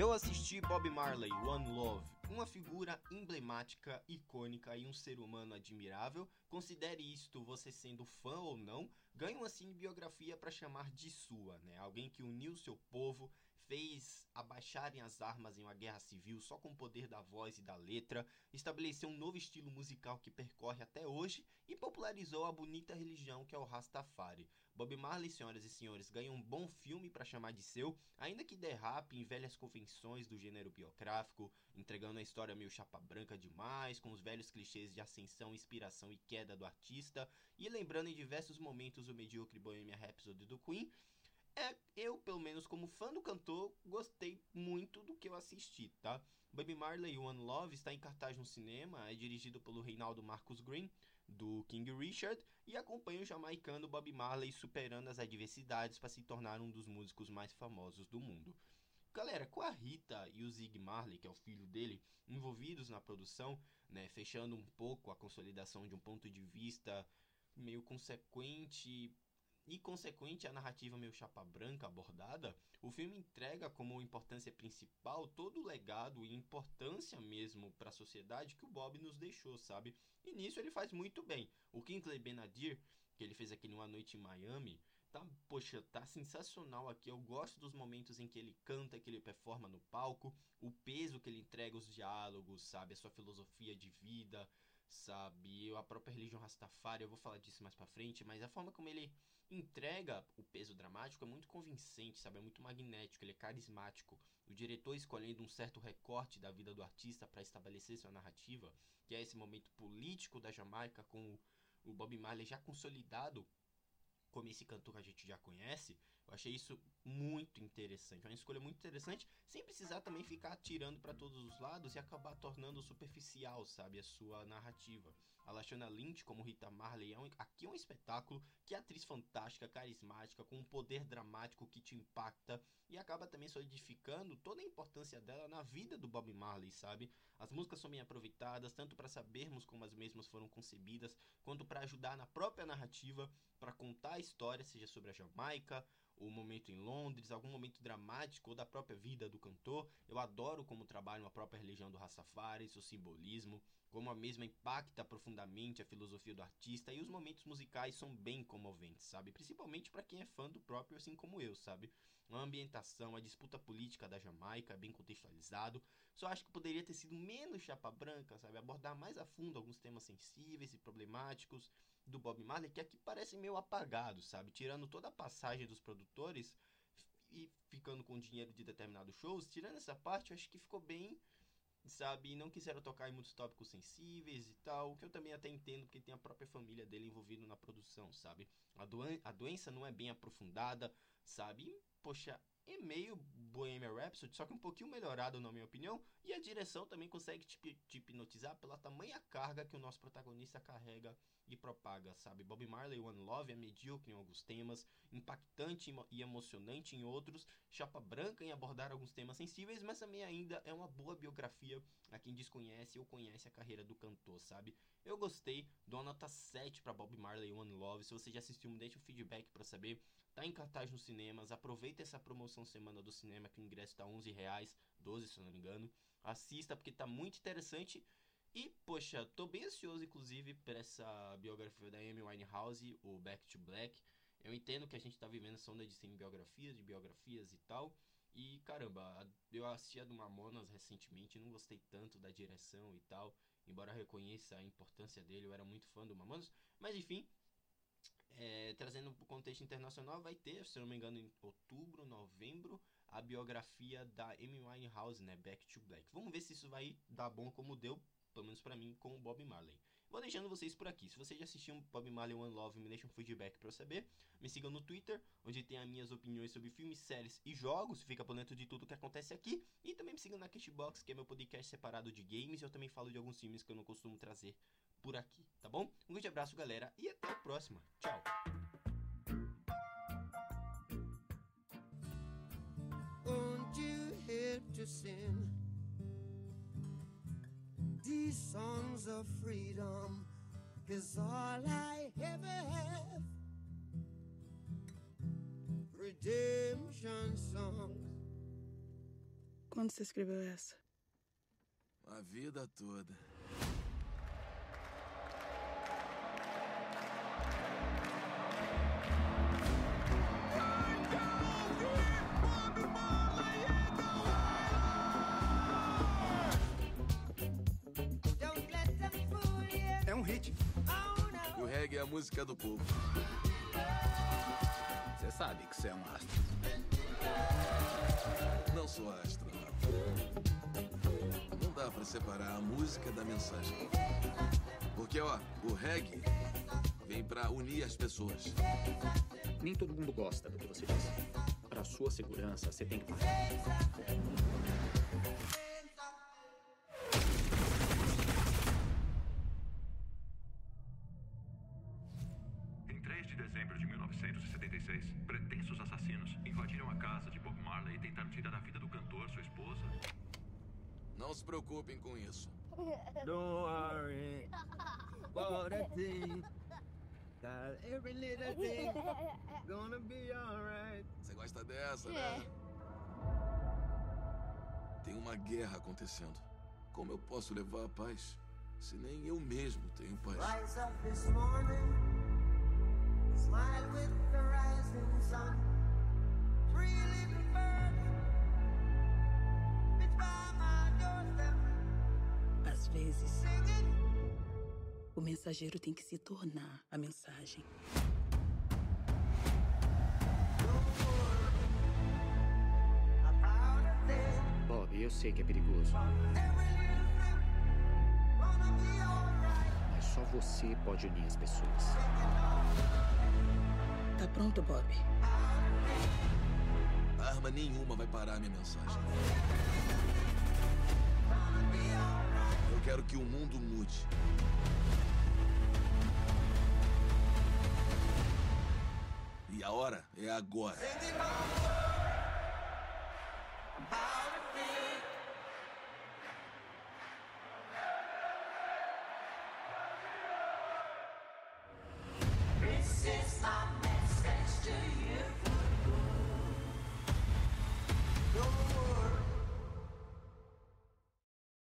Eu assisti Bob Marley, One Love, uma figura emblemática, icônica e um ser humano admirável. Considere isto você sendo fã ou não, ganha uma biografia para chamar de sua, né? Alguém que uniu seu povo, fez abaixarem as armas em uma guerra civil só com o poder da voz e da letra, estabeleceu um novo estilo musical que percorre até hoje e popularizou a bonita religião que é o Rastafari. Bob Marley, senhoras e senhores, ganha um bom filme para chamar de seu, ainda que derrape em velhas convenções do gênero biográfico, entregando a história meio chapa branca demais, com os velhos clichês de ascensão, inspiração e queda do artista, e lembrando em diversos momentos o medíocre Bohemian Rhapsody do Queen, é, eu, pelo menos como fã do cantor, gostei muito do que eu assisti, tá? Baby Marley One Love está em cartaz no cinema, é dirigido pelo Reinaldo Marcus Green, do King Richard, e acompanha o jamaicano Bob Marley superando as adversidades para se tornar um dos músicos mais famosos do mundo. Galera, com a Rita e o Zig Marley, que é o filho dele, envolvidos na produção, né, fechando um pouco a consolidação de um ponto de vista meio consequente e consequente à narrativa meio chapa branca abordada, o filme entrega como importância principal todo o legado e importância mesmo para a sociedade que o Bob nos deixou, sabe? E nisso ele faz muito bem. O Kingsley Benadir, que ele fez aqui numa noite em Miami, tá, poxa, tá sensacional aqui. Eu gosto dos momentos em que ele canta, que ele performa no palco, o peso que ele entrega os diálogos, sabe, a sua filosofia de vida, sabe, a própria religião Rastafari, eu vou falar disso mais para frente, mas a forma como ele entrega o peso dramático é muito convincente, sabe? É muito magnético, ele é carismático. O diretor escolhendo um certo recorte da vida do artista para estabelecer sua narrativa, que é esse momento político da Jamaica com o Bob Marley já consolidado como esse cantor que a gente já conhece, eu achei isso muito interessante. Uma escolha muito interessante, sem precisar também ficar atirando para todos os lados e acabar tornando superficial, sabe, a sua narrativa. A Lashana Lynch, como Rita Marley, é um, aqui é um espetáculo que é atriz fantástica, carismática, com um poder dramático que te impacta e acaba também solidificando toda a importância dela na vida do Bob Marley, sabe? As músicas são bem aproveitadas, tanto para sabermos como as mesmas foram concebidas, quanto para ajudar na própria narrativa, para contar a história, seja sobre a Jamaica, o momento em Londres, algum momento dramático ou da própria vida do cantor. Eu adoro como trabalham a própria religião do Rastafari, seu simbolismo, como a mesma impacta profundamente a filosofia do artista e os momentos musicais são bem comoventes, sabe? Principalmente para quem é fã do próprio, assim como eu, sabe? A ambientação, a disputa política da Jamaica, bem contextualizado. Só acho que poderia ter sido menos chapa branca, sabe? Abordar mais a fundo alguns temas sensíveis e problemáticos do Bob Marley, que aqui parece meio apagado, sabe? Tirando toda a passagem dos produtores e ficando com dinheiro de determinados shows, tirando essa parte, eu acho que ficou bem sabe? Não quiseram tocar em muitos tópicos sensíveis e tal, que eu também até entendo, porque tem a própria família dele envolvida na produção, sabe? A, doen a doença não é bem aprofundada, sabe? Poxa, é meio Bohemian Rhapsody, só que um pouquinho melhorado na minha opinião, e a direção também consegue te, te hipnotizar pela tamanha carga que o nosso protagonista carrega e propaga, sabe? Bob Marley One Love é medíocre em alguns temas, impactante e emocionante em outros, chapa branca em abordar alguns temas sensíveis, mas também ainda é uma boa biografia a quem desconhece ou conhece a carreira do cantor, sabe? Eu gostei, dou uma nota 7 para Bob Marley One Love. Se você já assistiu, me deixa um feedback para saber. Tá em cartaz nos cinemas, aproveita essa promoção semana do cinema que o ingresso tá 11 reais, 12 se não me engano. Assista porque tá muito interessante e, poxa, tô bem ansioso, inclusive, por essa biografia da Amy Winehouse, o Back to Black. Eu entendo que a gente tá vivendo essa onda de biografias, de biografias e tal. E, caramba, eu assisti a do Mamonas recentemente, não gostei tanto da direção e tal. Embora reconheça a importância dele, eu era muito fã do Mamonas. Mas, enfim, é, trazendo para o contexto internacional, vai ter, se não me engano, em outubro, novembro, a biografia da Amy Winehouse, né? Back to Black. Vamos ver se isso vai dar bom como deu pelo menos para mim, com o Bob Marley. Vou deixando vocês por aqui. Se você já assistiu Bob Marley One Love, me deixa um feedback para eu saber. Me sigam no Twitter, onde tem as minhas opiniões sobre filmes, séries e jogos. Fica por dentro de tudo que acontece aqui. E também me sigam na Cashbox, que é meu podcast separado de games. Eu também falo de alguns filmes que eu não costumo trazer por aqui, tá bom? Um grande abraço, galera, e até a próxima. Tchau! to sin? These songs of freedom is all I ever have. Redemption songs. quando você escreveu essa? A vida toda. O reggae é a música do povo. Você sabe que você é um astro. Não sou astro, não. Dá pra separar a música da mensagem. Porque, ó, o reggae vem pra unir as pessoas. Nem todo mundo gosta do que você disse. Para sua segurança, você tem que parar. Dezembro de 1976, pretensos assassinos invadiram a casa de Bob Marley e tentaram tirar a vida do cantor, sua esposa. Não se preocupem com isso. Don't worry about a thing. Got every little thing gonna be alright. Você gosta dessa, né? Tem uma guerra acontecendo. Como eu posso levar a paz se nem eu mesmo tenho paz? Rise up this morning, Às vezes, o mensageiro tem que se tornar a mensagem. Bob, eu sei que é perigoso, você pode unir as pessoas. Tá pronto, Bob? Arma nenhuma vai parar a minha mensagem. Eu quero que o mundo mude. E a hora é agora.